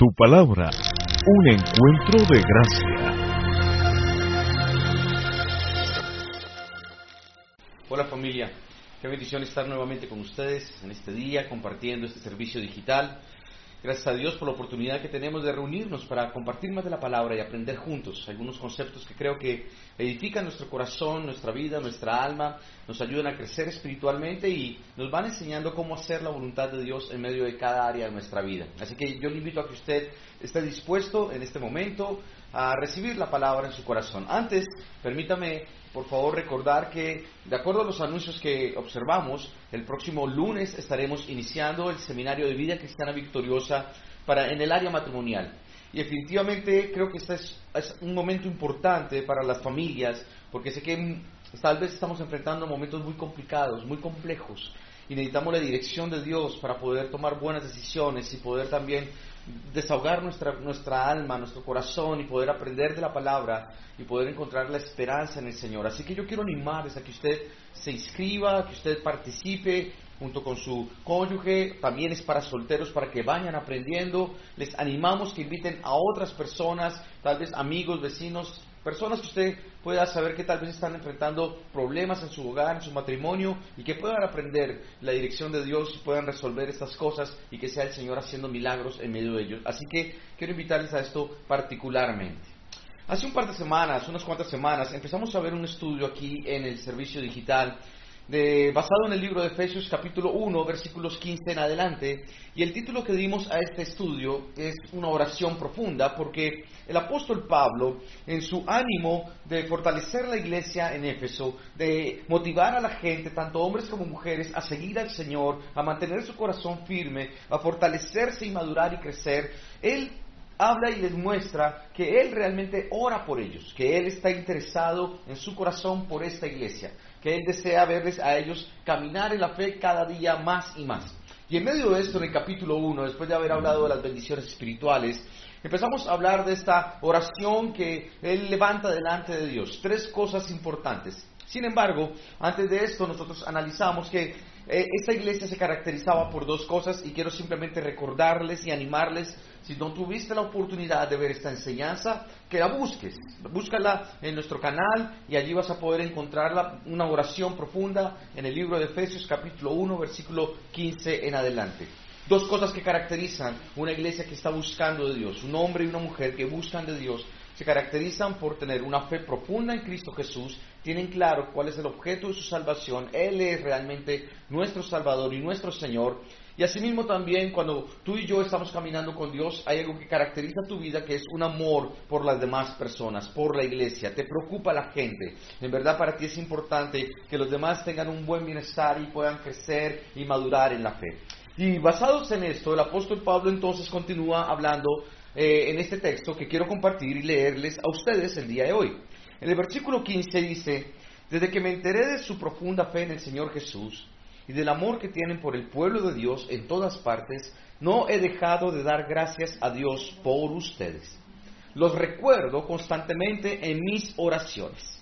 Tu palabra, un encuentro de gracia. Hola familia, qué bendición estar nuevamente con ustedes en este día compartiendo este servicio digital. Gracias a Dios por la oportunidad que tenemos de reunirnos para compartir más de la palabra y aprender juntos algunos conceptos que creo que edifican nuestro corazón, nuestra vida, nuestra alma, nos ayudan a crecer espiritualmente y nos van enseñando cómo hacer la voluntad de Dios en medio de cada área de nuestra vida. Así que yo le invito a que usted esté dispuesto en este momento a recibir la palabra en su corazón. Antes, permítame por favor recordar que, de acuerdo a los anuncios que observamos, el próximo lunes estaremos iniciando el seminario de vida cristiana victoriosa para, en el área matrimonial. Y definitivamente creo que este es, es un momento importante para las familias, porque sé que tal vez estamos enfrentando momentos muy complicados, muy complejos, y necesitamos la dirección de Dios para poder tomar buenas decisiones y poder también desahogar nuestra, nuestra alma, nuestro corazón y poder aprender de la palabra y poder encontrar la esperanza en el Señor. Así que yo quiero animarles a que usted se inscriba, que usted participe junto con su cónyuge, también es para solteros, para que vayan aprendiendo. Les animamos que inviten a otras personas, tal vez amigos, vecinos, personas que usted pueda saber que tal vez están enfrentando problemas en su hogar, en su matrimonio, y que puedan aprender la dirección de Dios, puedan resolver estas cosas y que sea el Señor haciendo milagros en medio de ellos. Así que quiero invitarles a esto particularmente. Hace un par de semanas, unas cuantas semanas, empezamos a ver un estudio aquí en el servicio digital basado en el libro de Efesios capítulo 1, versículos 15 en adelante, y el título que dimos a este estudio es una oración profunda, porque el apóstol Pablo, en su ánimo de fortalecer la iglesia en Éfeso, de motivar a la gente, tanto hombres como mujeres, a seguir al Señor, a mantener su corazón firme, a fortalecerse y madurar y crecer, él habla y les muestra que Él realmente ora por ellos, que Él está interesado en su corazón por esta iglesia, que Él desea verles a ellos caminar en la fe cada día más y más. Y en medio de esto, en el capítulo 1, después de haber hablado de las bendiciones espirituales, empezamos a hablar de esta oración que Él levanta delante de Dios. Tres cosas importantes. Sin embargo, antes de esto, nosotros analizamos que eh, esta iglesia se caracterizaba por dos cosas y quiero simplemente recordarles y animarles si no tuviste la oportunidad de ver esta enseñanza, que la busques. Búscala en nuestro canal y allí vas a poder encontrar una oración profunda en el libro de Efesios capítulo 1, versículo 15 en adelante. Dos cosas que caracterizan una iglesia que está buscando de Dios, un hombre y una mujer que buscan de Dios, se caracterizan por tener una fe profunda en Cristo Jesús, tienen claro cuál es el objeto de su salvación, Él es realmente nuestro Salvador y nuestro Señor, y asimismo también cuando tú y yo estamos caminando con Dios, hay algo que caracteriza tu vida que es un amor por las demás personas, por la iglesia. Te preocupa la gente. En verdad para ti es importante que los demás tengan un buen bienestar y puedan crecer y madurar en la fe. Y basados en esto, el apóstol Pablo entonces continúa hablando eh, en este texto que quiero compartir y leerles a ustedes el día de hoy. En el versículo 15 dice, desde que me enteré de su profunda fe en el Señor Jesús, y del amor que tienen por el pueblo de Dios en todas partes, no he dejado de dar gracias a Dios por ustedes. Los recuerdo constantemente en mis oraciones.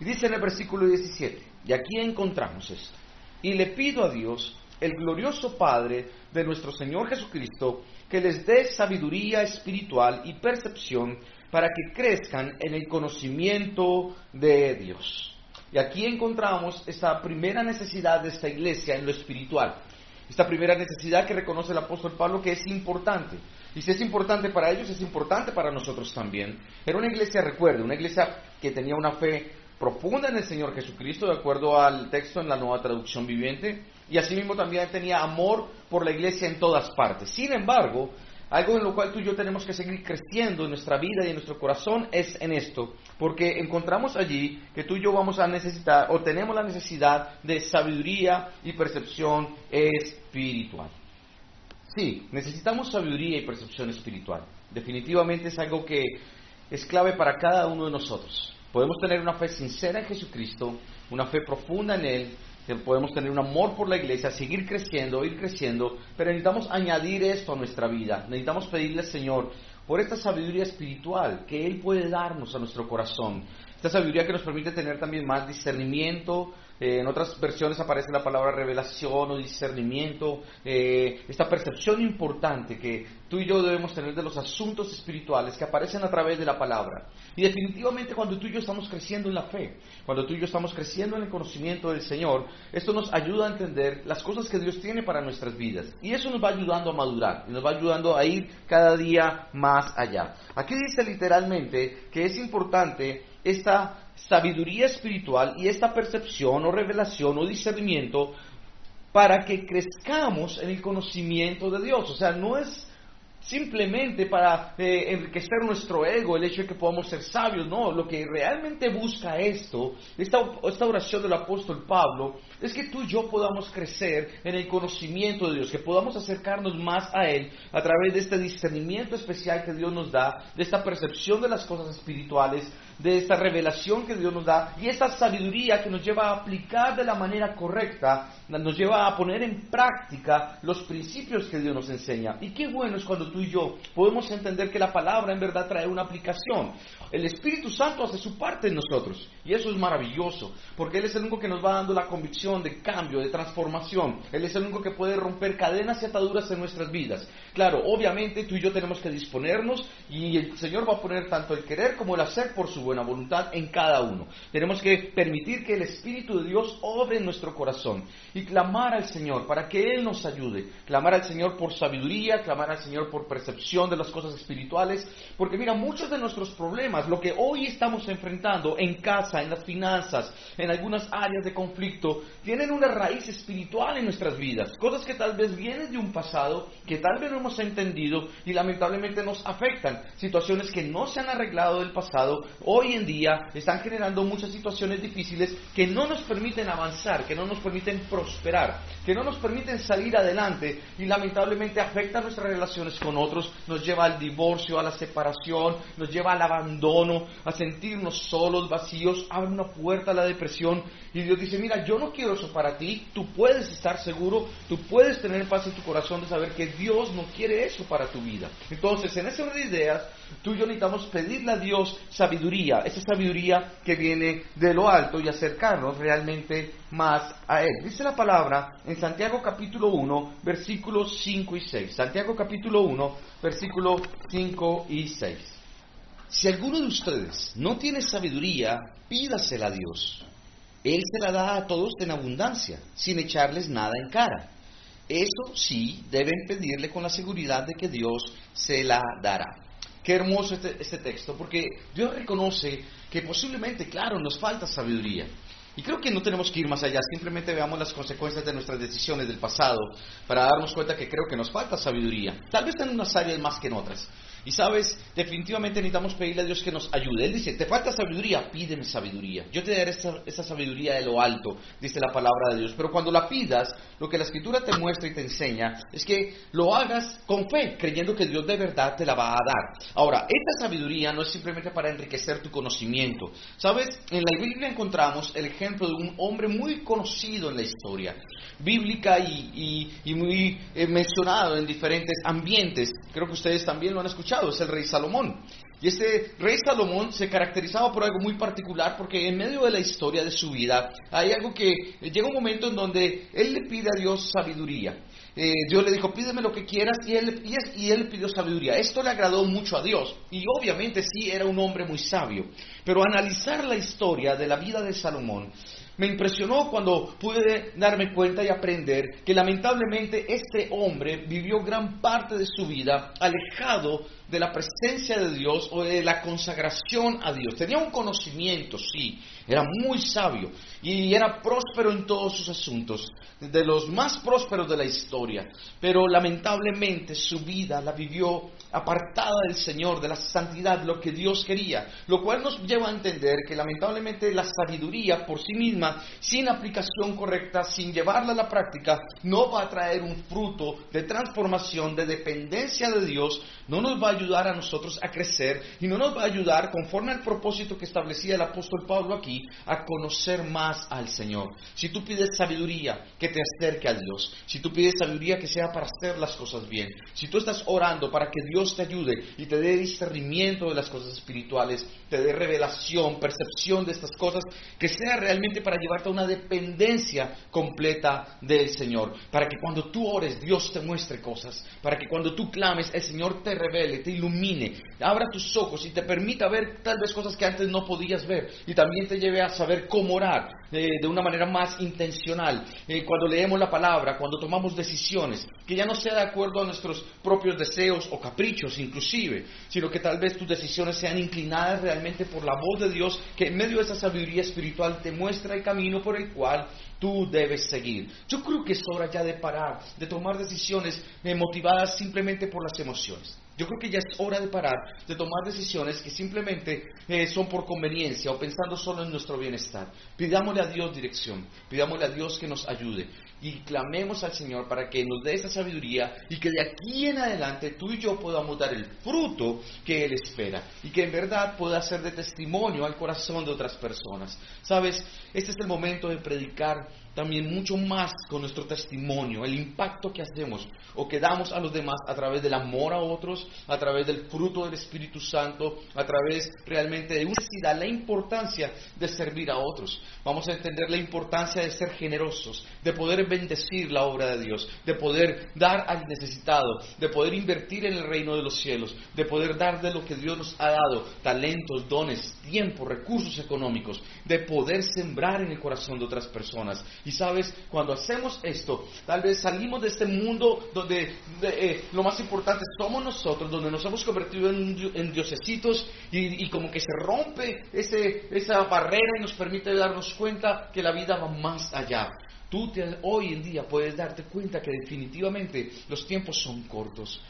Y dice en el versículo 17, y aquí encontramos esto, y le pido a Dios, el glorioso Padre de nuestro Señor Jesucristo, que les dé sabiduría espiritual y percepción para que crezcan en el conocimiento de Dios. Y aquí encontramos esta primera necesidad de esta iglesia en lo espiritual. Esta primera necesidad que reconoce el apóstol Pablo que es importante. Y si es importante para ellos, es importante para nosotros también. Era una iglesia, recuerde, una iglesia que tenía una fe profunda en el Señor Jesucristo, de acuerdo al texto en la nueva traducción viviente, y asimismo también tenía amor por la iglesia en todas partes. Sin embargo, algo en lo cual tú y yo tenemos que seguir creciendo en nuestra vida y en nuestro corazón es en esto, porque encontramos allí que tú y yo vamos a necesitar o tenemos la necesidad de sabiduría y percepción espiritual. Sí, necesitamos sabiduría y percepción espiritual. Definitivamente es algo que es clave para cada uno de nosotros. Podemos tener una fe sincera en Jesucristo, una fe profunda en Él, podemos tener un amor por la iglesia, seguir creciendo, ir creciendo, pero necesitamos añadir esto a nuestra vida. Necesitamos pedirle al Señor por esta sabiduría espiritual que Él puede darnos a nuestro corazón. Esta sabiduría que nos permite tener también más discernimiento, Eh, en otras versiones aparece la palabra revelación o discernimiento, eh, esta percepción importante que tú y yo debemos tener de los asuntos espirituales que aparecen a través de la palabra. Y definitivamente cuando tú y yo estamos creciendo en la fe, cuando tú y yo estamos creciendo en el conocimiento del Señor, esto nos ayuda a entender las cosas que Dios tiene para nuestras vidas. Y eso nos va ayudando a madurar, y nos va ayudando a ir cada día más allá. Aquí dice literalmente que es importante esta sabiduría espiritual y esta percepción o revelación o discernimiento para que crezcamos en el conocimiento de Dios. O sea, no es simplemente para eh, enriquecer nuestro ego, el hecho de que podamos ser sabios, no, lo que realmente busca esto, esta, esta oración del apóstol Pablo, es que tú y yo podamos crecer en el conocimiento de Dios, que podamos acercarnos más a Él a través de este discernimiento especial que Dios nos da, de esta percepción de las cosas espirituales, de esta revelación que Dios nos da y esta sabiduría que nos lleva a aplicar de la manera correcta, nos lleva a poner en práctica los principios que Dios nos enseña. Y qué bueno es cuando tú y yo podemos entender que la palabra en verdad trae una aplicación. El Espíritu Santo hace su parte en nosotros y eso es maravilloso, porque Él es el único que nos va dando la convicción de cambio, de transformación. Él es el único que puede romper cadenas y ataduras en nuestras vidas. Claro, obviamente tú y yo tenemos que disponernos y el Señor va a poner tanto el querer como el hacer por su buena voluntad en cada uno. Tenemos que permitir que el Espíritu de Dios obre en nuestro corazón y clamar al Señor para que Él nos ayude. Clamar al Señor por sabiduría, clamar al Señor por percepción de las cosas espirituales, porque mira, muchos de nuestros problemas, lo que hoy estamos enfrentando en casa, en las finanzas, en algunas áreas de conflicto, tienen una raíz espiritual en nuestras vidas. Cosas que tal vez vienen de un pasado, que tal vez no hemos entendido y lamentablemente nos afectan. Situaciones que no se han arreglado del pasado, hoy en día están generando muchas situaciones difíciles que no nos permiten avanzar, que no nos permiten prosperar, que no nos permiten salir adelante y lamentablemente afectan nuestras relaciones con otros, nos lleva al divorcio, a la separación, nos lleva al abandono, a sentirnos solos, vacíos, abre una puerta a la depresión y Dios dice, mira, yo no quiero eso para ti, tú puedes estar seguro, tú puedes tener paz en tu corazón de saber que Dios no quiere eso para tu vida. Entonces, en ese orden de ideas, tú y yo necesitamos pedirle a Dios sabiduría, esa sabiduría que viene de lo alto y acercarnos realmente más a Él. Dice la palabra en Santiago capítulo 1, versículos 5 y 6. Santiago capítulo 1, versículos 5 y 6. Si alguno de ustedes no tiene sabiduría, pídasela a Dios. Él se la da a todos en abundancia, sin echarles nada en cara. Eso sí, deben pedirle con la seguridad de que Dios se la dará. Qué hermoso este, este, texto, porque Dios reconoce que posiblemente, claro, nos falta sabiduría. Y creo que no tenemos que ir más allá, simplemente veamos las consecuencias de nuestras decisiones del pasado para darnos cuenta que creo que nos falta sabiduría. Tal vez en unas áreas más que en otras. Y sabes, definitivamente necesitamos pedirle a Dios que nos ayude. Él dice, te falta sabiduría, pídeme sabiduría. Yo te daré esa, sabiduría de lo alto, dice la palabra de Dios. Pero cuando la pidas, lo que la escritura te muestra y te enseña es que lo hagas con fe, creyendo que Dios de verdad te la va a dar. Ahora, esta sabiduría no es simplemente para enriquecer tu conocimiento. Sabes, en la Biblia encontramos el ejemplo de un hombre muy conocido en la historia, bíblica y muy eh, mencionado en diferentes ambientes. Creo que ustedes también lo han escuchado es el rey Salomón. Y este rey Salomón se caracterizaba por algo muy particular porque en medio de la historia de su vida hay algo que llega un momento en donde él le pide a Dios sabiduría. Eh, Dios le dijo, pídeme lo que quieras y él, y, y él pidió sabiduría. Esto le agradó mucho a Dios y obviamente sí era un hombre muy sabio. Pero analizar la historia de la vida de Salomón me impresionó cuando pude darme cuenta y aprender que lamentablemente este hombre vivió gran parte de su vida alejado de la presencia de Dios o de la consagración a Dios. Tenía un conocimiento, sí, era muy sabio y era próspero en todos sus asuntos, de los más prósperos de la historia, pero lamentablemente su vida la vivió apartada del Señor, de la santidad, lo que Dios quería, lo cual nos lleva a entender que lamentablemente la sabiduría por sí misma, sin aplicación correcta, sin llevarla a la práctica, no va a traer un fruto de transformación, de dependencia de Dios, no nos va a ayudar a nosotros a crecer y no nos va a ayudar, conforme al propósito que establecía el apóstol Pablo aquí, a conocer más al Señor. Si tú pides sabiduría, que te acerque a Dios. Si tú pides sabiduría, que sea para hacer las cosas bien. Si tú estás orando para que Dios Dios te ayude y te dé discernimiento de las cosas espirituales, te dé revelación, percepción de estas cosas, que sea realmente para llevarte a una dependencia completa del Señor, para que cuando tú ores Dios te muestre cosas, para que cuando tú clames el Señor te revele, te ilumine, abra tus ojos y te permita ver tal vez cosas que antes no podías ver. Y también te lleve a saber cómo orar eh, de una manera más intencional, eh, cuando leemos la palabra, cuando tomamos decisiones, que ya no sea de acuerdo a nuestros propios deseos o caprichos inclusive, sino que tal vez tus decisiones sean inclinadas realmente por la voz de Dios, que en medio de esa sabiduría espiritual te muestra el camino por el cual tú debes seguir. Yo creo que es hora ya de parar, de tomar decisiones eh, motivadas simplemente por las emociones. Yo creo que ya es hora de parar, de tomar decisiones que simplemente eh, son por conveniencia o pensando solo en nuestro bienestar. Pidámosle a Dios dirección, pidámosle a Dios que nos ayude y clamemos al Señor para que nos dé esa sabiduría y que de aquí en adelante tú y yo podamos dar el fruto que Él espera y que en verdad pueda ser de testimonio al corazón de otras personas. Sabes, este es el momento de predicar también mucho más con nuestro testimonio, el impacto que hacemos o que damos a los demás a través del amor a otros, a través del fruto del Espíritu Santo, a través realmente de una la importancia de servir a otros. Vamos a entender la importancia de ser generosos, de poder bendecir la obra de Dios, de poder dar al necesitado, de poder invertir en el reino de los cielos, de poder dar de lo que Dios nos ha dado, talentos, dones, tiempo, recursos económicos, de poder sembrar en el corazón de otras personas. Y sabes, cuando hacemos esto, tal vez salimos de este mundo donde eh, lo más importante somos nosotros, donde nos hemos convertido en, diosecitos y, como que se rompe ese, esa barrera y nos permite darnos cuenta que la vida va más allá. Tú hoy en día puedes darte cuenta que definitivamente los tiempos son cortos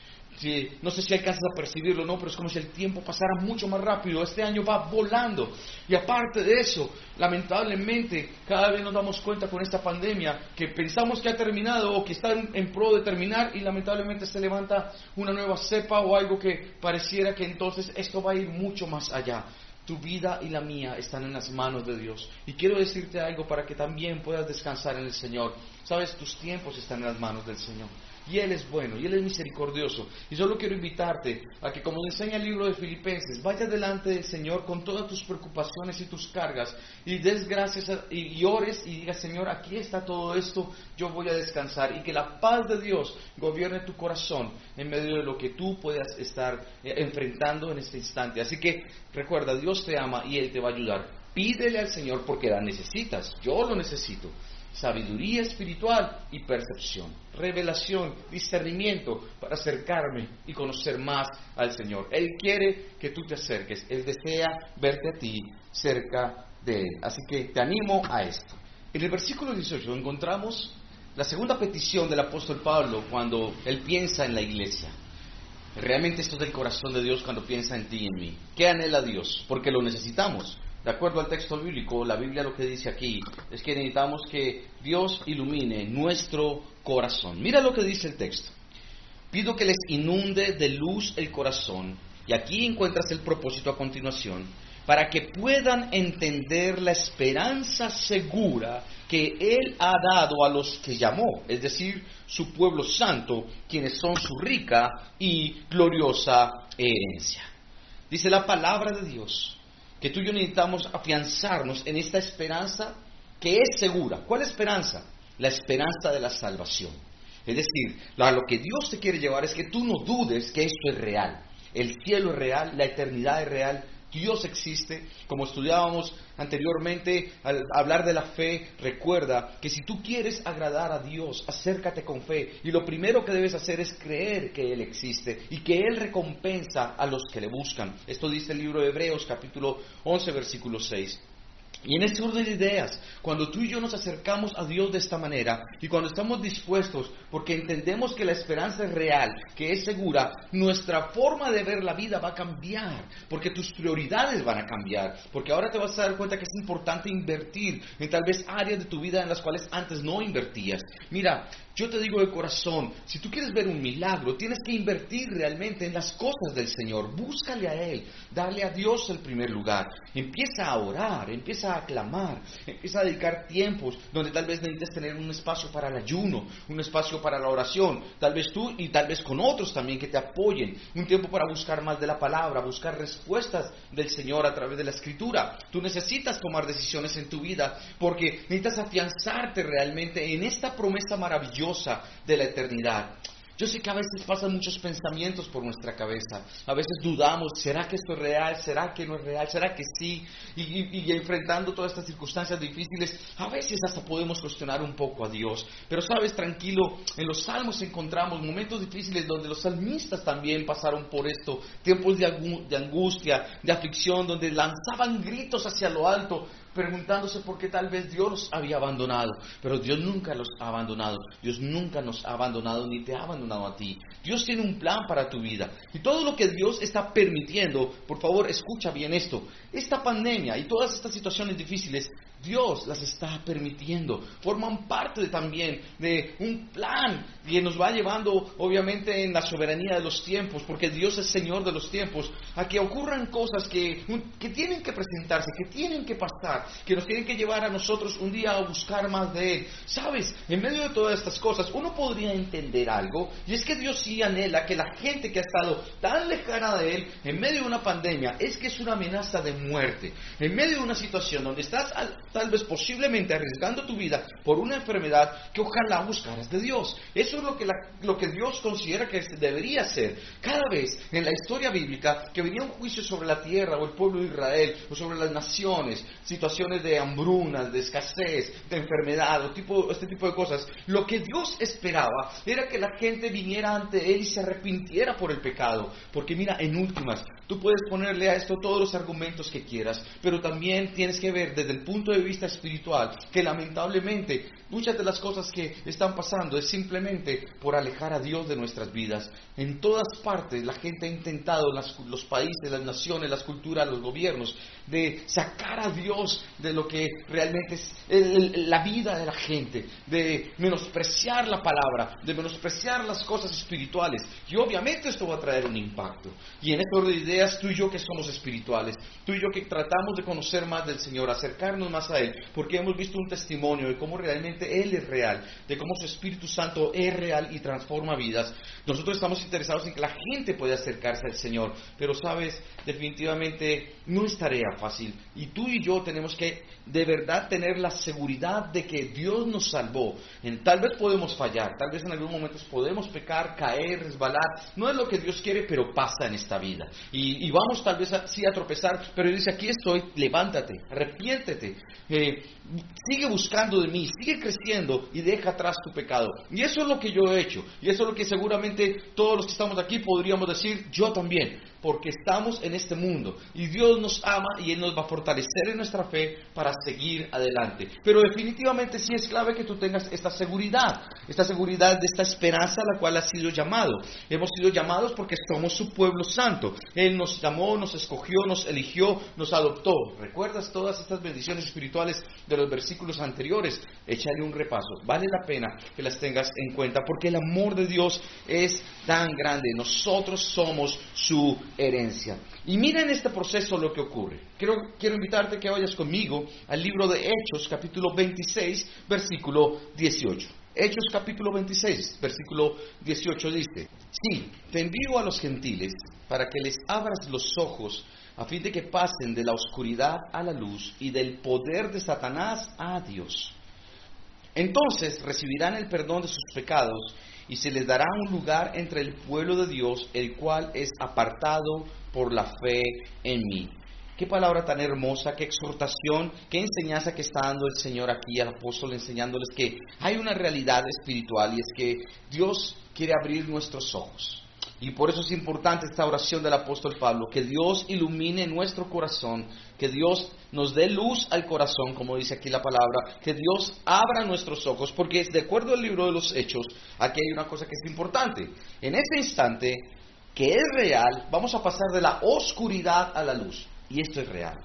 no sé si alcanzas a percibirlo no, pero es como si el tiempo pasara mucho más rápido. Este año va volando. Y aparte de eso, lamentablemente, cada vez nos damos cuenta con esta pandemia que pensamos que ha terminado o que está en, pro de terminar y lamentablemente se levanta una nueva cepa o algo que pareciera que entonces esto va a ir mucho más allá. Tu vida y la mía están en las manos de Dios. Y quiero decirte algo para que también puedas descansar en el Señor. Sabes, tus tiempos están en las manos del Señor. Y Él es bueno, y Él es misericordioso. Y solo quiero invitarte a que, como enseña el libro de Filipenses, vayas delante del Señor con todas tus preocupaciones y tus cargas, y des gracias y, ores y digas, Señor, aquí está todo esto, yo voy a descansar. Y que la paz de Dios gobierne tu corazón en medio de lo que tú puedas estar eh, enfrentando en este instante. Así que recuerda, Dios te ama y Él te va a ayudar. Pídele al Señor porque la necesitas, yo lo necesito sabiduría espiritual y percepción, revelación, discernimiento para acercarme y conocer más al Señor. Él quiere que tú te acerques, Él desea verte a ti cerca de Él. Así que te animo a esto. En el versículo 18 encontramos la segunda petición del apóstol Pablo cuando él piensa en la iglesia. Realmente esto es del corazón de Dios cuando piensa en ti y en mí. ¿Qué anhela Dios? Porque lo necesitamos. De acuerdo al texto bíblico, la Biblia lo que dice aquí es que necesitamos que Dios ilumine nuestro corazón. Mira lo que dice el texto. Pido que les inunde de luz el corazón, y aquí encuentras el propósito a continuación, para que puedan entender la esperanza segura que Él ha dado a los que llamó, es decir, su pueblo santo, quienes son su rica y gloriosa herencia. Dice la palabra de Dios que tú y yo necesitamos afianzarnos en esta esperanza que es segura. ¿Cuál esperanza? La esperanza de la salvación. Es decir, lo que Dios te quiere llevar es que tú no dudes que esto es real. El cielo es real, la eternidad es real, Dios existe. Como estudiábamos anteriormente al hablar de la fe, recuerda que si tú quieres agradar a Dios, acércate con fe. Y lo primero que debes hacer es creer que Él existe y que Él recompensa a los que le buscan. Esto dice el libro de Hebreos capítulo 11 versículo 6. Y en este orden de ideas, cuando tú y yo nos acercamos a Dios de esta manera y cuando estamos dispuestos porque entendemos que la esperanza es real, que es segura, nuestra forma de ver la vida va a cambiar, porque tus prioridades van a cambiar, porque ahora te vas a dar cuenta que es importante invertir en tal vez áreas de tu vida en las cuales antes no invertías. Mira, yo te digo de corazón, si tú quieres ver un milagro, tienes que invertir realmente en las cosas del Señor. Búscale a Él, darle a Dios el primer lugar. Empieza a orar, empieza a clamar, empieza a dedicar tiempos donde tal vez necesites tener un espacio para el ayuno, un espacio para la oración, tal vez tú y tal vez con otros también que te apoyen, un tiempo para buscar más de la palabra, buscar respuestas del Señor a través de la escritura. Tú necesitas tomar decisiones en tu vida porque necesitas afianzarte realmente en esta promesa maravillosa de la eternidad. Yo sé que a veces pasan muchos pensamientos por nuestra cabeza. A veces dudamos, ¿será que esto es real? ¿Será que no es real? ¿Será que sí? Y, enfrentando todas estas circunstancias difíciles, a veces hasta podemos cuestionar un poco a Dios. Pero sabes, tranquilo, en los salmos encontramos momentos difíciles donde los salmistas también pasaron por esto. Tiempos de angustia, de aflicción, donde lanzaban gritos hacia lo alto preguntándose por qué tal vez Dios los había abandonado. Pero Dios nunca los ha abandonado. Dios nunca nos ha abandonado ni te ha abandonado a ti. Dios tiene un plan para tu vida. Y todo lo que Dios está permitiendo, por favor, escucha bien esto. Esta pandemia y todas estas situaciones difíciles Dios las está permitiendo, forman parte también de un plan que nos va llevando obviamente en la soberanía de los tiempos, porque Dios es Señor de los tiempos, a que ocurran cosas que, que tienen que presentarse, que tienen que pasar, que nos tienen que llevar a nosotros un día a buscar más de Él. Sabes, en medio de todas estas cosas, uno podría entender algo, y es que Dios sí anhela que la gente que ha estado tan lejana de Él en medio de una pandemia, es que es una amenaza de muerte, en medio de una situación donde estás al tal vez posiblemente arriesgando tu vida por una enfermedad que ojalá buscaras de Dios. Eso es lo que, lo que Dios considera que debería ser. Cada vez en la historia bíblica que venía un juicio sobre la tierra o el pueblo de Israel o sobre las naciones, situaciones de hambrunas, de escasez, de enfermedad o tipo, este tipo de cosas, lo que Dios esperaba era que la gente viniera ante Él y se arrepintiera por el pecado. Porque mira, en últimas, tú puedes ponerle a esto todos los argumentos que quieras, pero también tienes que ver desde el punto de vista espiritual, que lamentablemente muchas de las cosas que están pasando es simplemente por alejar a Dios de nuestras vidas. En todas partes la gente ha intentado, los países, las naciones, las culturas, los gobiernos, de sacar a Dios de lo que realmente es la vida de la gente, de menospreciar la palabra, de menospreciar las cosas espirituales. Y obviamente esto va a traer un impacto. Y en esto de ideas, tú y yo que somos espirituales, tú y yo que tratamos de conocer más del Señor, acercarnos más a Él, porque hemos visto un testimonio de cómo realmente Él es real, de cómo su Espíritu Santo es real y transforma vidas. Nosotros estamos interesados en que la gente pueda acercarse al Señor, pero sabes, definitivamente no es tarea fácil. Y tú y yo tenemos que de verdad tener la seguridad de que Dios nos salvó. En, tal vez podemos fallar, tal vez en algunos momentos podemos pecar, caer, resbalar. No es lo que Dios quiere, pero pasa en esta vida. Y, vamos tal vez sí a tropezar, pero Él dice, aquí estoy, levántate, arrepiéntete. Eh, sigue buscando de mí, sigue creciendo y deja atrás tu pecado. Y eso es lo que yo he hecho. Y eso es lo que seguramente todos los que estamos aquí podríamos decir, yo también porque estamos en este mundo y Dios nos ama y Él nos va a fortalecer en nuestra fe para seguir adelante. Pero definitivamente sí es clave que tú tengas esta seguridad, esta seguridad de esta esperanza a la cual has sido llamado. Hemos sido llamados porque somos su pueblo santo. Él nos llamó, nos escogió, nos eligió, nos adoptó. ¿Recuerdas todas estas bendiciones espirituales de los versículos anteriores? Échale un repaso. Vale la pena que las tengas en cuenta porque el amor de Dios es tan grande. Nosotros somos su herencia. Y mira en este proceso lo que ocurre. Quiero, quiero invitarte que vayas conmigo al libro de Hechos, capítulo 26, versículo 18. Hechos capítulo 26, versículo 18 dice, sí, te envío a los gentiles para que les abras los ojos a fin de que pasen de la oscuridad a la luz y del poder de Satanás a Dios. Entonces recibirán el perdón de sus pecados y se les dará un lugar entre el pueblo de Dios, el cual es apartado por la fe en mí. Qué palabra tan hermosa, qué exhortación, qué enseñanza que está dando el Señor aquí al apóstol, enseñándoles que hay una realidad espiritual y es que Dios quiere abrir nuestros ojos. Y por eso es importante esta oración del apóstol Pablo, que Dios ilumine nuestro corazón, que Dios nos dé luz al corazón, como dice aquí la palabra, que Dios abra nuestros ojos, porque de acuerdo al libro de los Hechos, aquí hay una cosa que es importante. En este instante, que es real, vamos a pasar de la oscuridad a la luz. Y esto es real.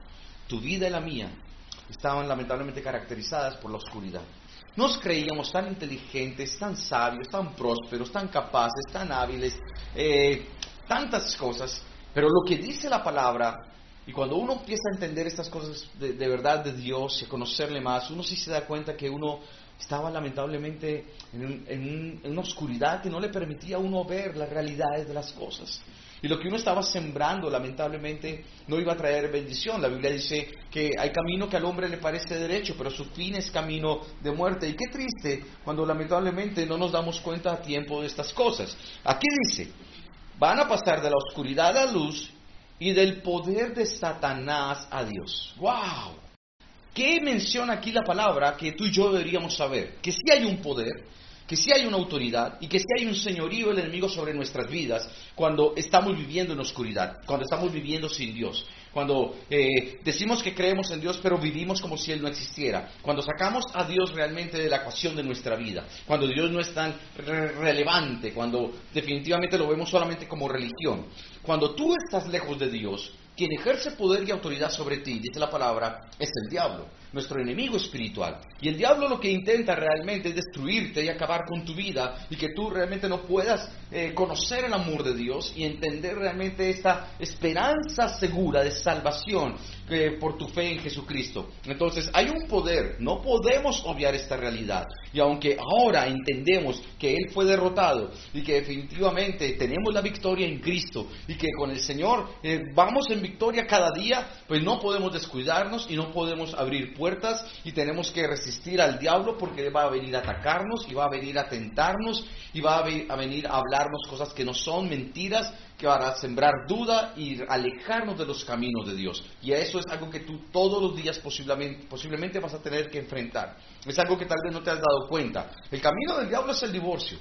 Tu vida y la mía estaban lamentablemente caracterizadas por la oscuridad. Nos creíamos tan inteligentes, tan sabios, tan prósperos, tan capaces, tan hábiles, eh, tantas cosas. Pero lo que dice la palabra Y cuando uno empieza a entender estas cosas de, verdad de Dios y a conocerle más, uno sí se da cuenta que uno estaba lamentablemente en, una oscuridad que no le permitía a uno ver las realidades de las cosas. Y lo que uno estaba sembrando, lamentablemente, no iba a traer bendición. La Biblia dice que hay camino que al hombre le parece derecho, pero su fin es camino de muerte. Y qué triste cuando lamentablemente no nos damos cuenta a tiempo de estas cosas. Aquí dice, van a pasar de la oscuridad a la luz y del poder de Satanás a Dios. ¡Wow! ¿Qué menciona aquí la palabra que tú y yo deberíamos saber? Que si hay un poder, que si hay una autoridad y que si hay un señorío del enemigo sobre nuestras vidas cuando estamos viviendo en oscuridad, cuando estamos viviendo sin Dios, cuando eh, decimos que creemos en Dios pero vivimos como si Él no existiera, cuando sacamos a Dios realmente de la ecuación de nuestra vida, cuando Dios no es tan relevante, cuando definitivamente lo vemos solamente como religión, cuando tú estás lejos de Dios, quien ejerce poder y autoridad sobre ti, dice la palabra, es el diablo nuestro enemigo espiritual. Y el diablo lo que intenta realmente es destruirte y acabar con tu vida y que tú realmente no puedas eh, conocer el amor de Dios y entender realmente esta esperanza segura de salvación eh, por tu fe en Jesucristo. Entonces hay un poder, no podemos obviar esta realidad. Y aunque ahora entendemos que Él fue derrotado y que definitivamente tenemos la victoria en Cristo y que con el Señor eh, vamos en victoria cada día, pues no podemos descuidarnos y no podemos abrir puertas y tenemos que resistir al diablo porque va a venir a atacarnos y va a venir a tentarnos y va a, venir a hablarnos cosas que no son mentiras, que van a sembrar duda y alejarnos de los caminos de Dios. Y eso es algo que tú todos los días posiblemente, posiblemente vas a tener que enfrentar. Es algo que tal vez no te has dado cuenta. El camino del diablo es el divorcio.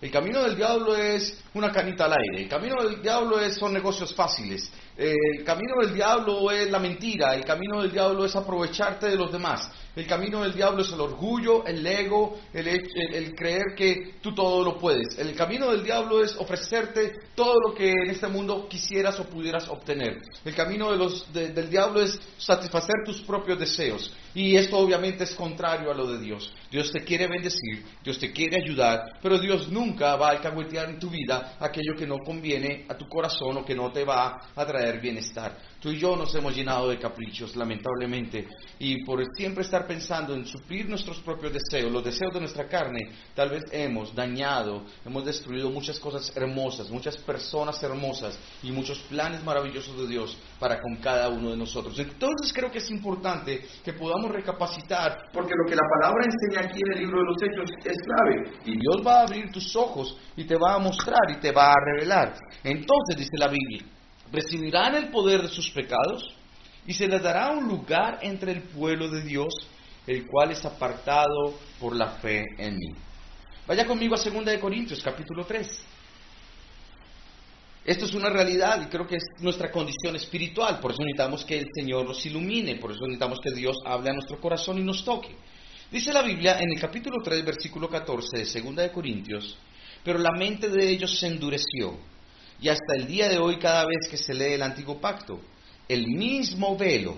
El camino del diablo es una canita al aire. El camino del diablo es, son negocios fáciles. El camino del diablo es la mentira, el camino del diablo es aprovecharte de los demás. El camino del diablo es el orgullo, el ego, el, creer que tú todo lo puedes. El camino del diablo es ofrecerte todo lo que en este mundo quisieras o pudieras obtener. El camino del diablo es satisfacer tus propios deseos. Y esto obviamente es contrario a lo de Dios. Dios te quiere bendecir, Dios te quiere ayudar, pero Dios nunca va a alcahuetear en tu vida aquello que no conviene a tu corazón o que no te va a traer bienestar. Tú y yo nos hemos llenado de caprichos, lamentablemente, y por siempre estar pensando en suplir nuestros propios deseos, los deseos de nuestra carne, tal vez hemos dañado, hemos destruido muchas cosas hermosas, muchas personas hermosas y muchos planes maravillosos de Dios para con cada uno de nosotros. Entonces creo que es importante que podamos recapacitar, porque lo que la palabra enseña aquí en el libro de los Hechos es clave, y Dios va a abrir tus ojos y te va a mostrar y te va a revelar. Entonces dice la Biblia, recibirán el poder de sus pecados y se les dará un lugar entre el pueblo de Dios, el cual es apartado por la fe en mí. Vaya conmigo a 2 Corintios capítulo 3. Esto es una realidad y creo que es nuestra condición espiritual, por eso necesitamos que el Señor nos ilumine, por eso necesitamos que Dios hable a nuestro corazón y nos toque. Dice la Biblia en el capítulo 3, versículo 14 de 2 de Corintios, pero la mente de ellos se endureció y hasta el día de hoy cada vez que se lee el antiguo pacto, el mismo velo,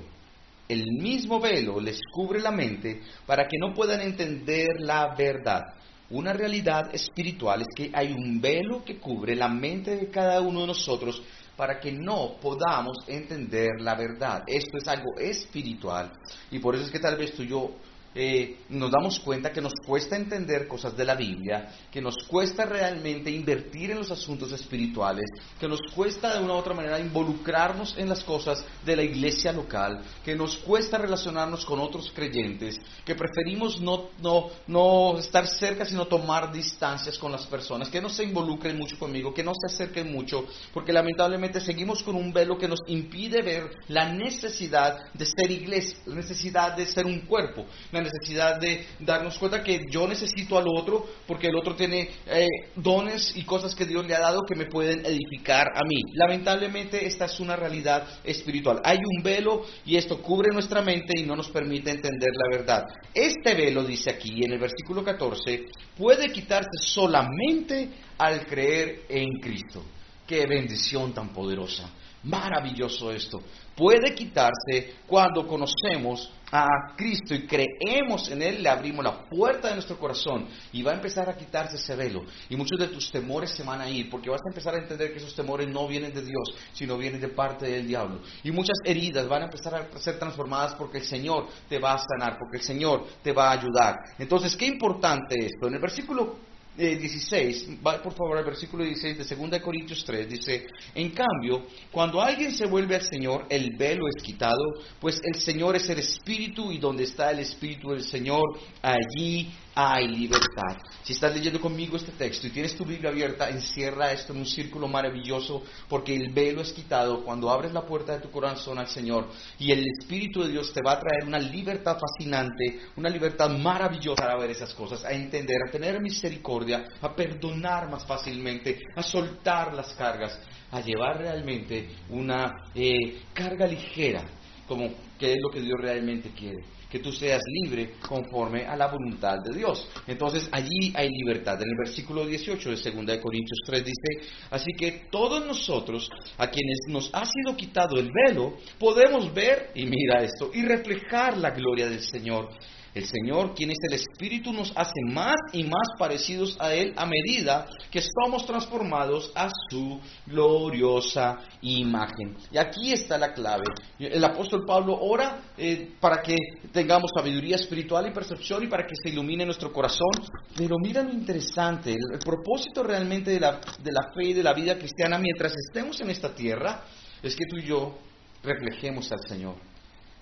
el mismo velo les cubre la mente para que no puedan entender la verdad. Una realidad espiritual es que hay un velo que cubre la mente de cada uno de nosotros para que no podamos entender la verdad. Esto es algo espiritual y por eso es que tal vez tú y yo eh, nos damos cuenta que nos cuesta entender cosas de la Biblia, que nos cuesta realmente invertir en los asuntos espirituales, que nos cuesta de una u otra manera involucrarnos en las cosas de la iglesia local, que nos cuesta relacionarnos con otros creyentes, que preferimos no, no, no estar cerca sino tomar distancias con las personas, que no se involucren mucho conmigo, que no se acerquen mucho, porque lamentablemente seguimos con un velo que nos impide ver la necesidad de ser iglesia, la necesidad de ser un cuerpo, necesidad de darnos cuenta que yo necesito al otro porque el otro tiene eh, dones y cosas que Dios le ha dado que me pueden edificar a mí. Lamentablemente esta es una realidad espiritual. Hay un velo y esto cubre nuestra mente y no nos permite entender la verdad. Este velo, dice aquí en el versículo 14, puede quitarse solamente al creer en Cristo. Qué bendición tan poderosa. Maravilloso esto. Puede quitarse cuando conocemos a Cristo y creemos en Él, le abrimos la puerta de nuestro corazón y va a empezar a quitarse ese velo. Y muchos de tus temores se van a ir porque vas a empezar a entender que esos temores no vienen de Dios, sino vienen de parte del diablo. Y muchas heridas van a empezar a ser transformadas porque el Señor te va a sanar, porque el Señor te va a ayudar. Entonces, qué importante esto. En el versículo 16, eh, va por favor al versículo 16 de 2 Corintios 3, dice, en cambio, cuando alguien se vuelve al Señor, el velo es quitado, pues el Señor es el Espíritu y donde está el Espíritu del Señor, allí hay libertad. Si estás leyendo conmigo este texto y tienes tu Biblia abierta, encierra esto en un círculo maravilloso, porque el velo es quitado cuando abres la puerta de tu corazón al Señor y el Espíritu de Dios te va a traer una libertad fascinante, una libertad maravillosa para ver esas cosas, a entender, a tener misericordia, a perdonar más fácilmente, a soltar las cargas, a llevar realmente una eh, carga ligera, como que es lo que Dios realmente quiere que tú seas libre conforme a la voluntad de Dios. Entonces allí hay libertad. En el versículo 18 de 2 Corintios 3 dice, así que todos nosotros, a quienes nos ha sido quitado el velo, podemos ver, y mira esto, y reflejar la gloria del Señor. El Señor, quien es el Espíritu, nos hace más y más parecidos a Él a medida que somos transformados a su gloriosa imagen. Y aquí está la clave. El apóstol Pablo ora eh, para que tengamos sabiduría espiritual y percepción y para que se ilumine nuestro corazón. Pero mira lo interesante, el, propósito realmente de la, de la fe y de la vida cristiana mientras estemos en esta tierra es que tú y yo reflejemos al Señor.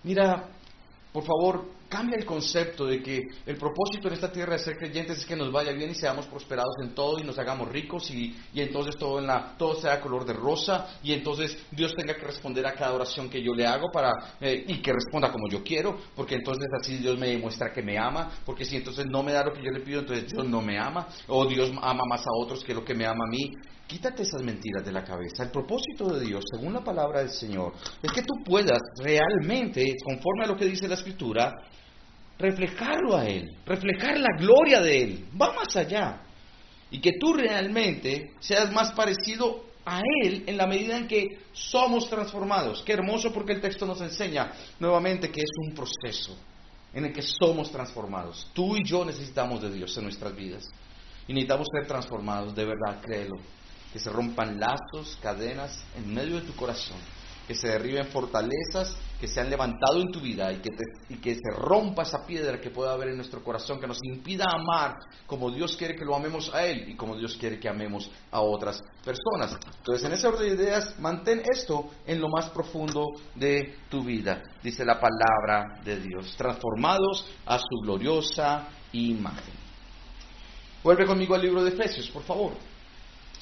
Mira, por favor, cambia el concepto de que el propósito en esta tierra de ser creyentes es que nos vaya bien y seamos prosperados en todo y nos hagamos ricos y, entonces todo, en la, todo sea color de rosa y entonces Dios tenga que responder a cada oración que yo le hago para, eh, y que responda como yo quiero, porque entonces así Dios me demuestra que me ama, porque si entonces no me da lo que yo le pido, entonces Dios no me ama, o Dios ama más a otros que lo que me ama a mí. Quítate esas mentiras de la cabeza. El propósito de Dios, según la palabra del Señor, es que tú puedas realmente, conforme a lo que dice la Escritura, reflejarlo a Él, reflejar la gloria de Él. Va más allá. Y que tú realmente seas más parecido a Él en la medida en que somos transformados. Qué hermoso porque el texto nos enseña nuevamente que es un proceso en el que somos transformados. Tú y yo necesitamos de Dios en nuestras vidas. Y necesitamos ser transformados, de verdad, créelo que se rompan lazos, cadenas en medio de tu corazón, que se derriben fortalezas que se han levantado en tu vida y que, y que se rompa esa piedra que pueda haber en nuestro corazón, que nos impida amar como Dios quiere que lo amemos a Él y como Dios quiere que amemos a otras personas. Entonces, en ese orden de ideas, mantén esto en lo más profundo de tu vida, dice la palabra de Dios, transformados a su gloriosa imagen. Vuelve conmigo al libro de Efesios, por favor.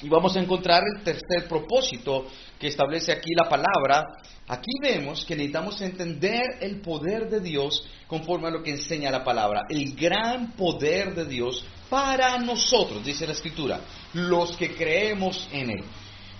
Y vamos a encontrar el tercer propósito que establece aquí la palabra. Aquí vemos que necesitamos entender el poder de Dios conforme a lo que enseña la palabra. El gran poder de Dios para nosotros, dice la escritura, los que creemos en Él.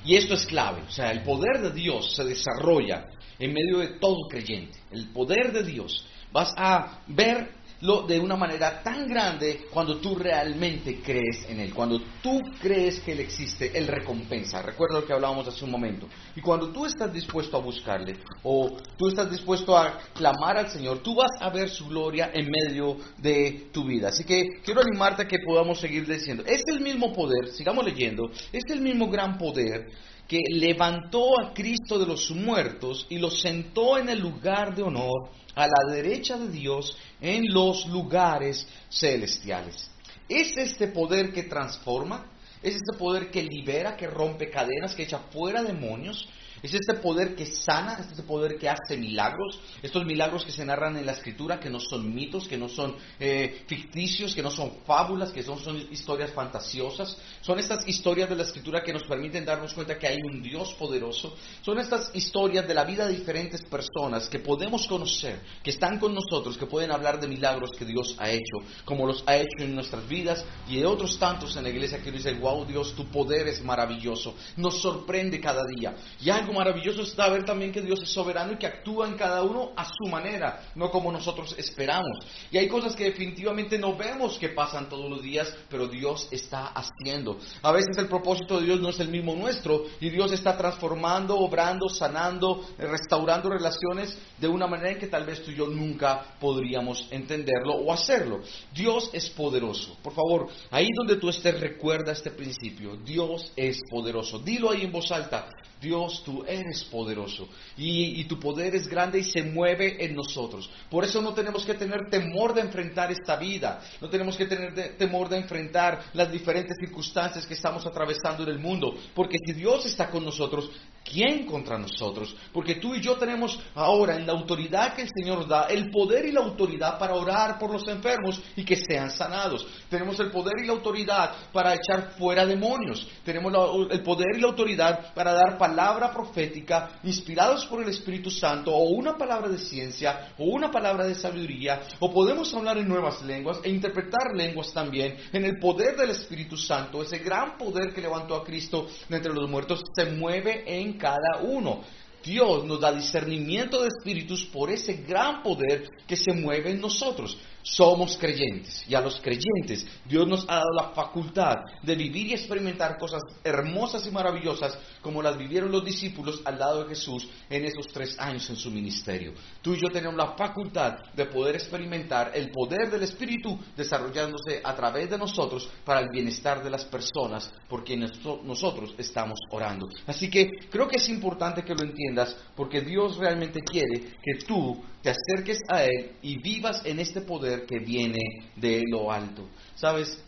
Y esto es clave, o sea, el poder de Dios se desarrolla en medio de todo creyente. El poder de Dios. Vas a ver de una manera tan grande cuando tú realmente crees en Él. Cuando tú crees que Él existe, Él recompensa. Recuerda lo que hablábamos hace un momento. Y cuando tú estás dispuesto a buscarle o tú estás dispuesto a clamar al Señor, tú vas a ver su gloria en medio de tu vida. Así que quiero animarte a que podamos seguir diciendo. Es el mismo poder, sigamos leyendo, es el mismo gran poder que levantó a Cristo de los muertos y lo sentó en el lugar de honor a la derecha de Dios en los lugares celestiales. ¿Es este poder que transforma? ¿Es este poder que libera, que rompe cadenas, que echa fuera demonios? Es este poder que sana, es este poder que hace milagros, estos milagros que se narran en la escritura, que no son mitos, que no son eh, ficticios, que no son fábulas, que son, son historias fantasiosas. Son estas historias de la escritura que nos permiten darnos cuenta que hay un Dios poderoso. Son estas historias de la vida de diferentes personas que podemos conocer, que están con nosotros, que pueden hablar de milagros que Dios ha hecho, como los ha hecho en nuestras vidas y de otros tantos en la iglesia que dicen, wow Dios, tu poder es maravilloso, nos sorprende cada día. Y algo maravilloso es saber también que Dios es soberano y que actúa en cada uno a su manera, no como nosotros esperamos. Y hay cosas que definitivamente no vemos que pasan todos los días, pero Dios está haciendo. A veces el propósito de Dios no es el mismo nuestro y Dios está transformando, obrando, sanando, restaurando relaciones de una manera en que tal vez tú y yo nunca podríamos entenderlo o hacerlo. Dios es poderoso. Por favor, ahí donde tú estés, recuerda este principio. Dios es poderoso. Dilo ahí en voz alta. Dios, tú eres poderoso y, tu poder es grande y se mueve en nosotros. Por eso no tenemos que tener temor de enfrentar esta vida, no tenemos que tener temor de enfrentar las diferentes circunstancias que estamos atravesando en el mundo, porque si Dios está con nosotros, ¿quién contra nosotros? Porque tú y yo tenemos ahora en la autoridad que el Señor da el poder y la autoridad para orar por los enfermos y que sean sanados. Tenemos el poder y la autoridad para echar fuera demonios. Tenemos el poder y la autoridad para dar palabra profética inspirados por el Espíritu Santo o una palabra de ciencia o una palabra de sabiduría o podemos hablar en nuevas lenguas e interpretar lenguas también en el poder del Espíritu Santo. Ese gran poder que levantó a Cristo de entre los muertos se mueve en cada uno. Dios nos da discernimiento de espíritus por ese gran poder que se mueve en nosotros somos creyentes y a los creyentes Dios nos ha dado la facultad de vivir y experimentar cosas hermosas y maravillosas como las vivieron los discípulos al lado de Jesús en esos tres años en su ministerio. Tú y yo tenemos la facultad de poder experimentar el poder del Espíritu desarrollándose a través de nosotros para el bienestar de las personas por quienes nosotros estamos orando. Así que creo que es importante que lo entiendas porque Dios realmente quiere que tú te acerques a Él y vivas en este poder que viene de lo alto. ¿Sabes?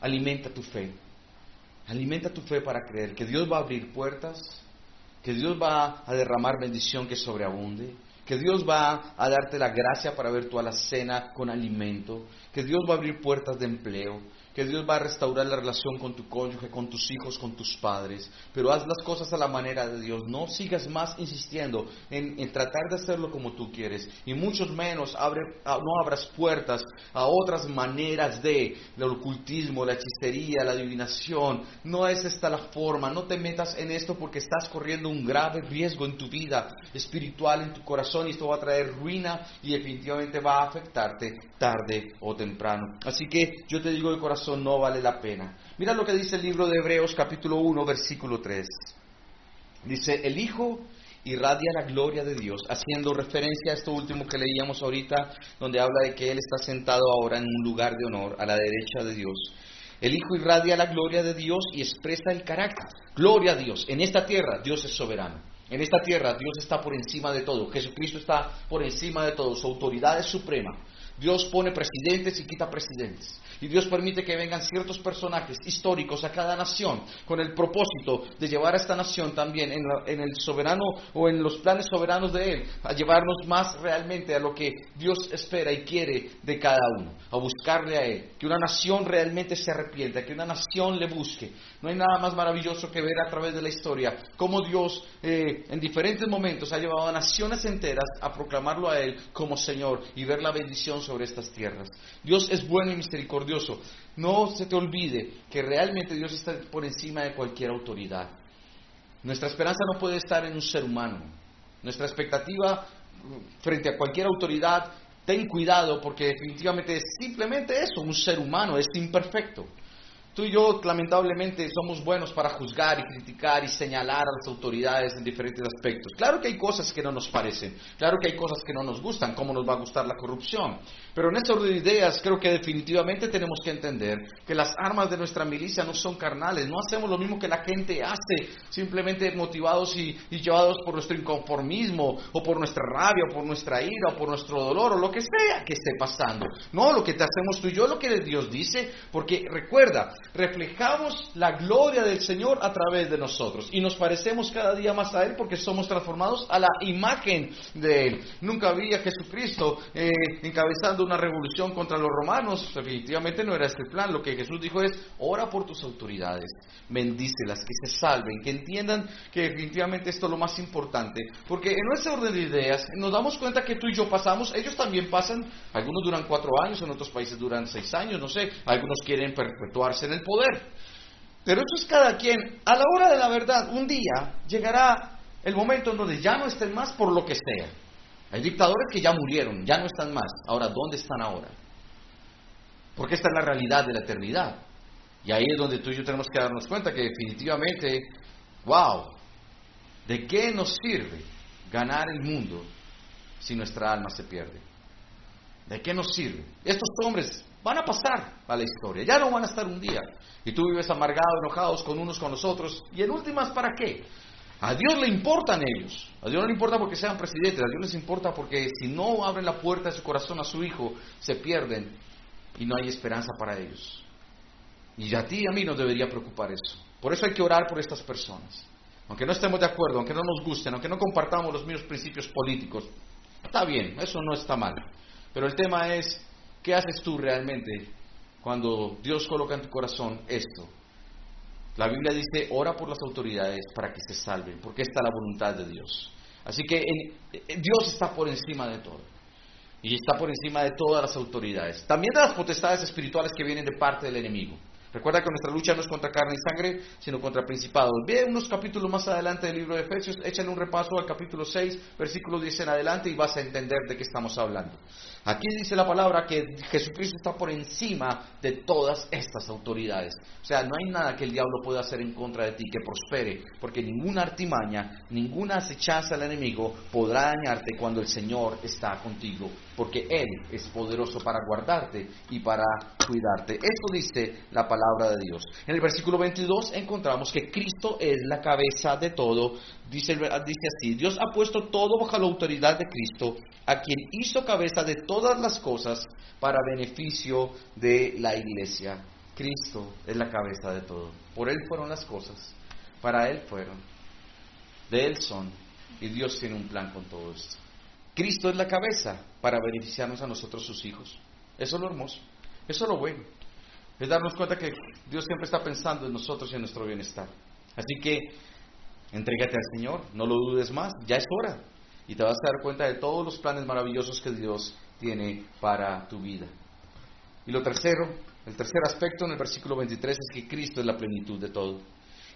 Alimenta tu fe. Alimenta tu fe para creer que Dios va a abrir puertas, que Dios va a derramar bendición que sobreabunde, que Dios va a darte la gracia para ver tu alacena con alimento, que Dios va a abrir puertas de empleo, que Dios va a restaurar la relación con tu cónyuge, con tus hijos, con tus padres, pero haz las cosas a la manera de Dios. No sigas más insistiendo en, tratar de hacerlo como tú quieres y mucho menos no abras puertas a otras maneras de el ocultismo, la hechicería, la adivinación. No es esta la forma. No te metas en esto porque estás corriendo un grave riesgo en tu vida espiritual, en tu corazón y esto va a traer ruina y definitivamente va a afectarte tarde o temprano. Así que yo te digo de corazón no vale la pena. Mira lo que dice el libro de Hebreos capítulo 1 versículo 3. Dice, el Hijo irradia la gloria de Dios, haciendo referencia a esto último que leíamos ahorita, donde habla de que Él está sentado ahora en un lugar de honor a la derecha de Dios. El Hijo irradia la gloria de Dios y expresa el carácter. Gloria a Dios. En esta tierra Dios es soberano. En esta tierra Dios está por encima de todo. Jesucristo está por encima de todo. Su autoridad es suprema. Dios pone presidentes y quita presidentes. Y Dios permite que vengan ciertos personajes históricos a cada nación con el propósito de llevar a esta nación también en, el soberano o en los planes soberanos de Él, a llevarnos más realmente a lo que Dios espera y quiere de cada uno, a buscarle a Él, que una nación realmente se arrepienta, que una nación le busque. No hay nada más maravilloso que ver a través de la historia cómo Dios eh, en diferentes momentos ha llevado a naciones enteras a proclamarlo a Él como Señor y ver la bendición sobre estas tierras. Dios es bueno y misericordioso. No se te olvide que realmente Dios está por encima de cualquier autoridad. Nuestra esperanza no puede estar en un ser humano. Nuestra expectativa frente a cualquier autoridad, ten cuidado porque definitivamente es simplemente eso, un ser humano, es imperfecto. Tú y yo lamentablemente somos buenos para juzgar y criticar y señalar a las autoridades en diferentes aspectos. Claro que hay cosas que no nos parecen, claro que hay cosas que no nos gustan, como nos va a gustar la corrupción. Pero en ese orden de ideas creo que definitivamente tenemos que entender que las armas de nuestra milicia no son carnales, no hacemos lo mismo que la gente hace, simplemente motivados y, y llevados por nuestro inconformismo o por nuestra rabia o por nuestra ira o por nuestro dolor o lo que sea que esté pasando. No, lo que te hacemos tú y yo, lo que Dios dice, porque recuerda, reflejamos la gloria del Señor a través de nosotros y nos parecemos cada día más a Él porque somos transformados a la imagen de Él. Nunca vi a Jesucristo eh, encabezando una revolución contra los romanos, definitivamente no era este plan. Lo que Jesús dijo es, ora por tus autoridades, bendícelas, que se salven, que entiendan que definitivamente esto es lo más importante, porque en nuestro orden de ideas nos damos cuenta que tú y yo pasamos, ellos también pasan, algunos duran cuatro años, en otros países duran seis años, no sé, algunos quieren perpetuarse en el poder. Pero eso es cada quien. A la hora de la verdad, un día llegará el momento en donde ya no estén más por lo que sea. Hay dictadores que ya murieron, ya no están más. Ahora, ¿dónde están ahora? Porque esta es la realidad de la eternidad. Y ahí es donde tú y yo tenemos que darnos cuenta que definitivamente, wow, ¿de qué nos sirve ganar el mundo si nuestra alma se pierde? ¿De qué nos sirve? Estos hombres van a pasar a la historia, ya no van a estar un día. Y tú vives amargado, enojados con unos con los otros. Y en últimas, ¿para qué? A Dios le importan ellos. A Dios no le importa porque sean presidentes. A Dios les importa porque si no abren la puerta de su corazón a su hijo, se pierden y no hay esperanza para ellos. Y a ti y a mí nos debería preocupar eso. Por eso hay que orar por estas personas. Aunque no estemos de acuerdo, aunque no nos gusten, aunque no compartamos los mismos principios políticos. Está bien, eso no está mal. Pero el tema es, ¿qué haces tú realmente cuando Dios coloca en tu corazón esto? La Biblia dice, ora por las autoridades para que se salven, porque esta es la voluntad de Dios. Así que Dios está por encima de todo. Y está por encima de todas las autoridades. También de las potestades espirituales que vienen de parte del enemigo. Recuerda que nuestra lucha no es contra carne y sangre, sino contra principados. Ve unos capítulos más adelante del libro de Efesios, échale un repaso al capítulo 6, versículo 10 en adelante y vas a entender de qué estamos hablando. Aquí dice la palabra que Jesucristo está por encima de todas estas autoridades. O sea, no hay nada que el diablo pueda hacer en contra de ti que prospere, porque ninguna artimaña, ninguna acechanza del enemigo podrá dañarte cuando el Señor está contigo, porque Él es poderoso para guardarte y para cuidarte. Esto dice la palabra de Dios. En el versículo 22 encontramos que Cristo es la cabeza de todo. Dice, dice así, Dios ha puesto todo bajo la autoridad de Cristo, a quien hizo cabeza de todo todas las cosas para beneficio de la iglesia. Cristo es la cabeza de todo. Por Él fueron las cosas, para Él fueron, de Él son, y Dios tiene un plan con todo esto. Cristo es la cabeza para beneficiarnos a nosotros sus hijos. Eso es lo hermoso, eso es lo bueno. Es darnos cuenta que Dios siempre está pensando en nosotros y en nuestro bienestar. Así que entrégate al Señor, no lo dudes más, ya es hora. Y te vas a dar cuenta de todos los planes maravillosos que Dios tiene para tu vida. Y lo tercero, el tercer aspecto en el versículo 23 es que Cristo es la plenitud de todo.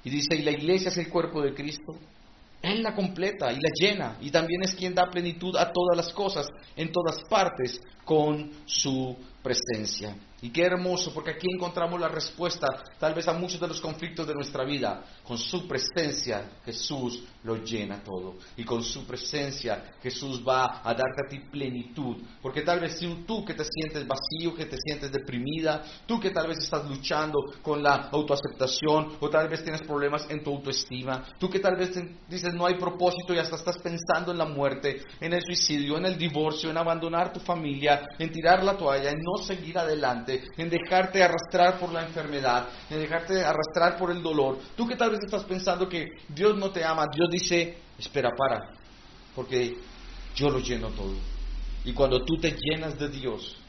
Y dice, y la iglesia es el cuerpo de Cristo. Él la completa y la llena y también es quien da plenitud a todas las cosas en todas partes con su presencia. Y qué hermoso, porque aquí encontramos la respuesta tal vez a muchos de los conflictos de nuestra vida. Con su presencia Jesús lo llena todo. Y con su presencia Jesús va a darte a ti plenitud. Porque tal vez tú que te sientes vacío, que te sientes deprimida, tú que tal vez estás luchando con la autoaceptación o tal vez tienes problemas en tu autoestima, tú que tal vez dices no hay propósito y hasta estás pensando en la muerte, en el suicidio, en el divorcio, en abandonar tu familia, en tirar la toalla, en no seguir adelante, en dejarte arrastrar por la enfermedad, en dejarte arrastrar por el dolor. Tú que tal vez estás pensando que Dios no te ama, Dios dice, espera, para, porque yo lo lleno todo. Y cuando tú te llenas de Dios,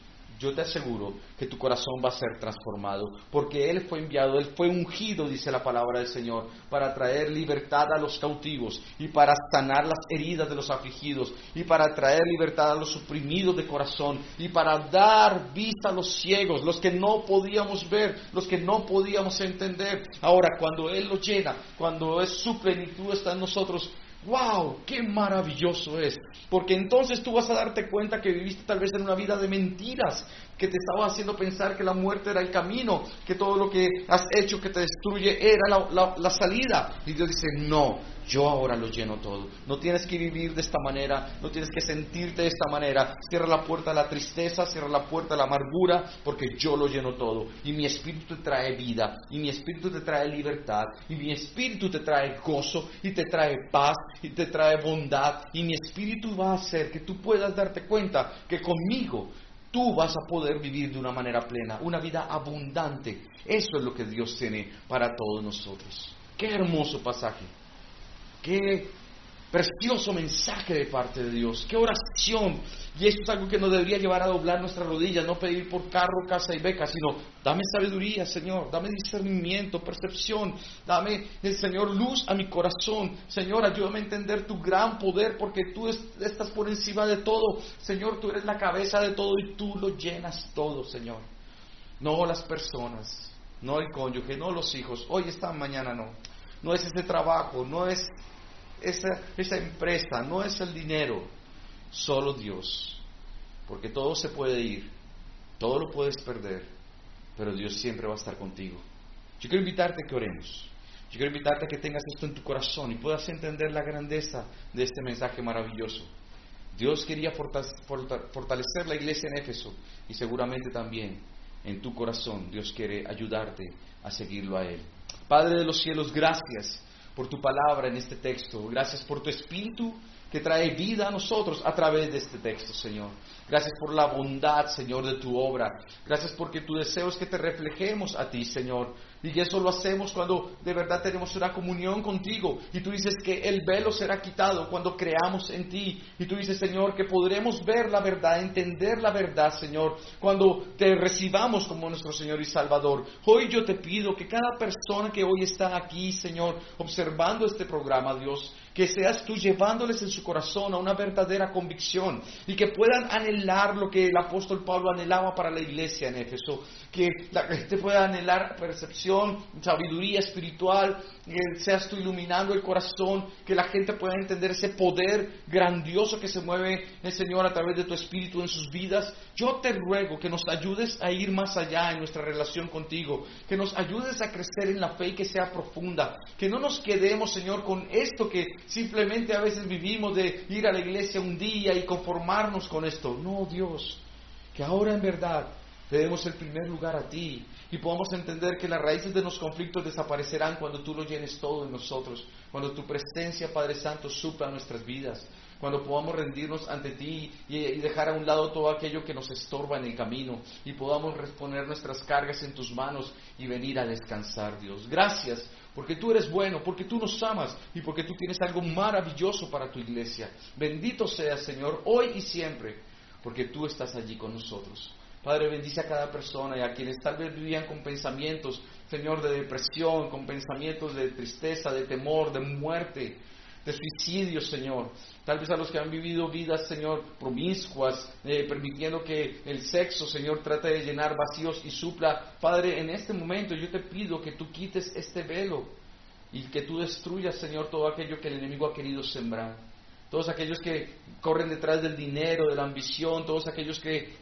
yo te aseguro que tu corazón va a ser transformado, porque Él fue enviado, Él fue ungido, dice la palabra del Señor, para traer libertad a los cautivos y para sanar las heridas de los afligidos y para traer libertad a los suprimidos de corazón y para dar vista a los ciegos, los que no podíamos ver, los que no podíamos entender. Ahora, cuando Él lo llena, cuando es su plenitud está en nosotros, ¡Wow! ¡Qué maravilloso es! Porque entonces tú vas a darte cuenta que viviste tal vez en una vida de mentiras, que te estaba haciendo pensar que la muerte era el camino, que todo lo que has hecho que te destruye era la, salida. Y Dios dice, no, yo ahora lo lleno todo. No tienes que vivir de esta manera, no tienes que sentirte de esta manera. Cierra la puerta a la tristeza, cierra la puerta a la amargura, porque yo lo lleno todo. Y mi espíritu te trae vida, y mi espíritu te trae libertad, y mi espíritu te trae gozo, y te trae paz, y te trae bondad. Y mi espíritu va a hacer que tú puedas darte cuenta que conmigo tú vas a poder vivir de una manera plena, una vida abundante. Eso es lo que Dios tiene para todos nosotros. Qué hermoso pasaje. Qué precioso mensaje de parte de Dios. Qué oración. Y esto es algo que nos debería llevar a doblar nuestras rodillas, no pedir por carro, casa y beca, sino dame sabiduría, Señor, dame discernimiento, percepción, dame, Señor, luz a mi corazón. Señor, ayúdame a entender tu gran poder, porque tú estás por encima de todo. Señor, tú eres la cabeza de todo y tú lo llenas todo, Señor. No las personas, no el cónyuge, no los hijos. Hoy están, mañana no. No es ese trabajo, no es esa, esa empresa, no es el dinero, solo Dios. Porque todo se puede ir, todo lo puedes perder, pero Dios siempre va a estar contigo. Yo quiero invitarte a que oremos. Yo quiero invitarte a que tengas esto en tu corazón y puedas entender la grandeza de este mensaje maravilloso. Dios quería fortalecer la iglesia en Éfeso y seguramente también en tu corazón Dios quiere ayudarte a seguirlo a Él. Padre de los cielos, gracias por tu palabra en este texto. Gracias por tu espíritu que trae vida a nosotros a través de este texto, Señor. Gracias por la bondad, Señor, de tu obra. Gracias porque tu deseo es que te reflejemos a ti, Señor. Y eso lo hacemos cuando de verdad tenemos una comunión contigo. Y tú dices que el velo será quitado cuando creamos en ti. Y tú dices, Señor, que podremos ver la verdad, entender la verdad, Señor, cuando te recibamos como nuestro Señor y Salvador. Hoy yo te pido que cada persona que hoy está aquí, Señor, observando este programa, Dios, que seas tú llevándoles en su corazón a una verdadera convicción y que puedan anhelar lo que el apóstol Pablo anhelaba para la iglesia en Éfeso, que la gente pueda anhelar percepción, sabiduría espiritual, que seas tú iluminando el corazón, que la gente pueda entender ese poder grandioso que se mueve el Señor a través de tu espíritu en sus vidas. Yo te ruego que nos ayudes a ir más allá en nuestra relación contigo, que nos ayudes a crecer en la fe y que sea profunda, que no nos quedemos, Señor, con esto que simplemente a veces vivimos de ir a la iglesia un día y conformarnos con esto. No, Dios, que ahora en verdad te demos el primer lugar a ti y podamos entender que las raíces de los conflictos desaparecerán cuando tú lo llenes todo en nosotros, cuando tu presencia, Padre Santo, supla nuestras vidas, cuando podamos rendirnos ante ti y, dejar a un lado todo aquello que nos estorba en el camino y podamos responder nuestras cargas en tus manos y venir a descansar, Dios. Gracias porque tú eres bueno, porque tú nos amas y porque tú tienes algo maravilloso para tu iglesia. Bendito seas, Señor, hoy y siempre, porque tú estás allí con nosotros. Padre, bendice a cada persona y a quienes tal vez vivían con pensamientos, Señor, de depresión, con pensamientos de tristeza, de temor, de muerte, de suicidio, Señor. Tal vez a los que han vivido vidas, Señor, promiscuas, eh, permitiendo que el sexo, Señor, trate de llenar vacíos y supla. Padre, en este momento yo te pido que tú quites este velo y que tú destruyas, Señor, todo aquello que el enemigo ha querido sembrar. Todos aquellos que corren detrás del dinero, de la ambición, todos aquellos que,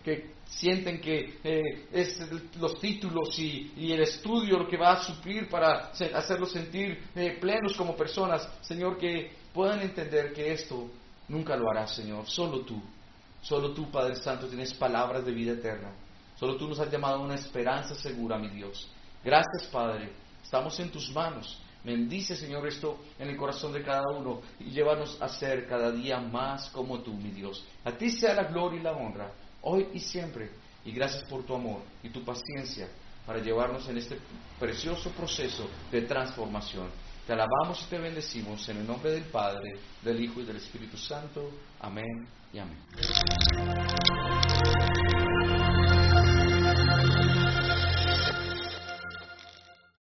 sienten que eh, es los títulos y, el estudio lo que va a suplir para hacerlos sentir eh, plenos como personas. Señor, que puedan entender que esto nunca lo hará, Señor. Solo tú, solo tú, Padre Santo, tienes palabras de vida eterna. Solo tú nos has llamado a una esperanza segura, mi Dios. Gracias, Padre. Estamos en tus manos. Bendice, Señor, esto en el corazón de cada uno y llévanos a ser cada día más como tú, mi Dios. A ti sea la gloria y la honra, hoy y siempre. Y gracias por tu amor y tu paciencia para llevarnos en este precioso proceso de transformación. Te alabamos y te bendecimos en el nombre del Padre, del Hijo y del Espíritu Santo. Amén y amén.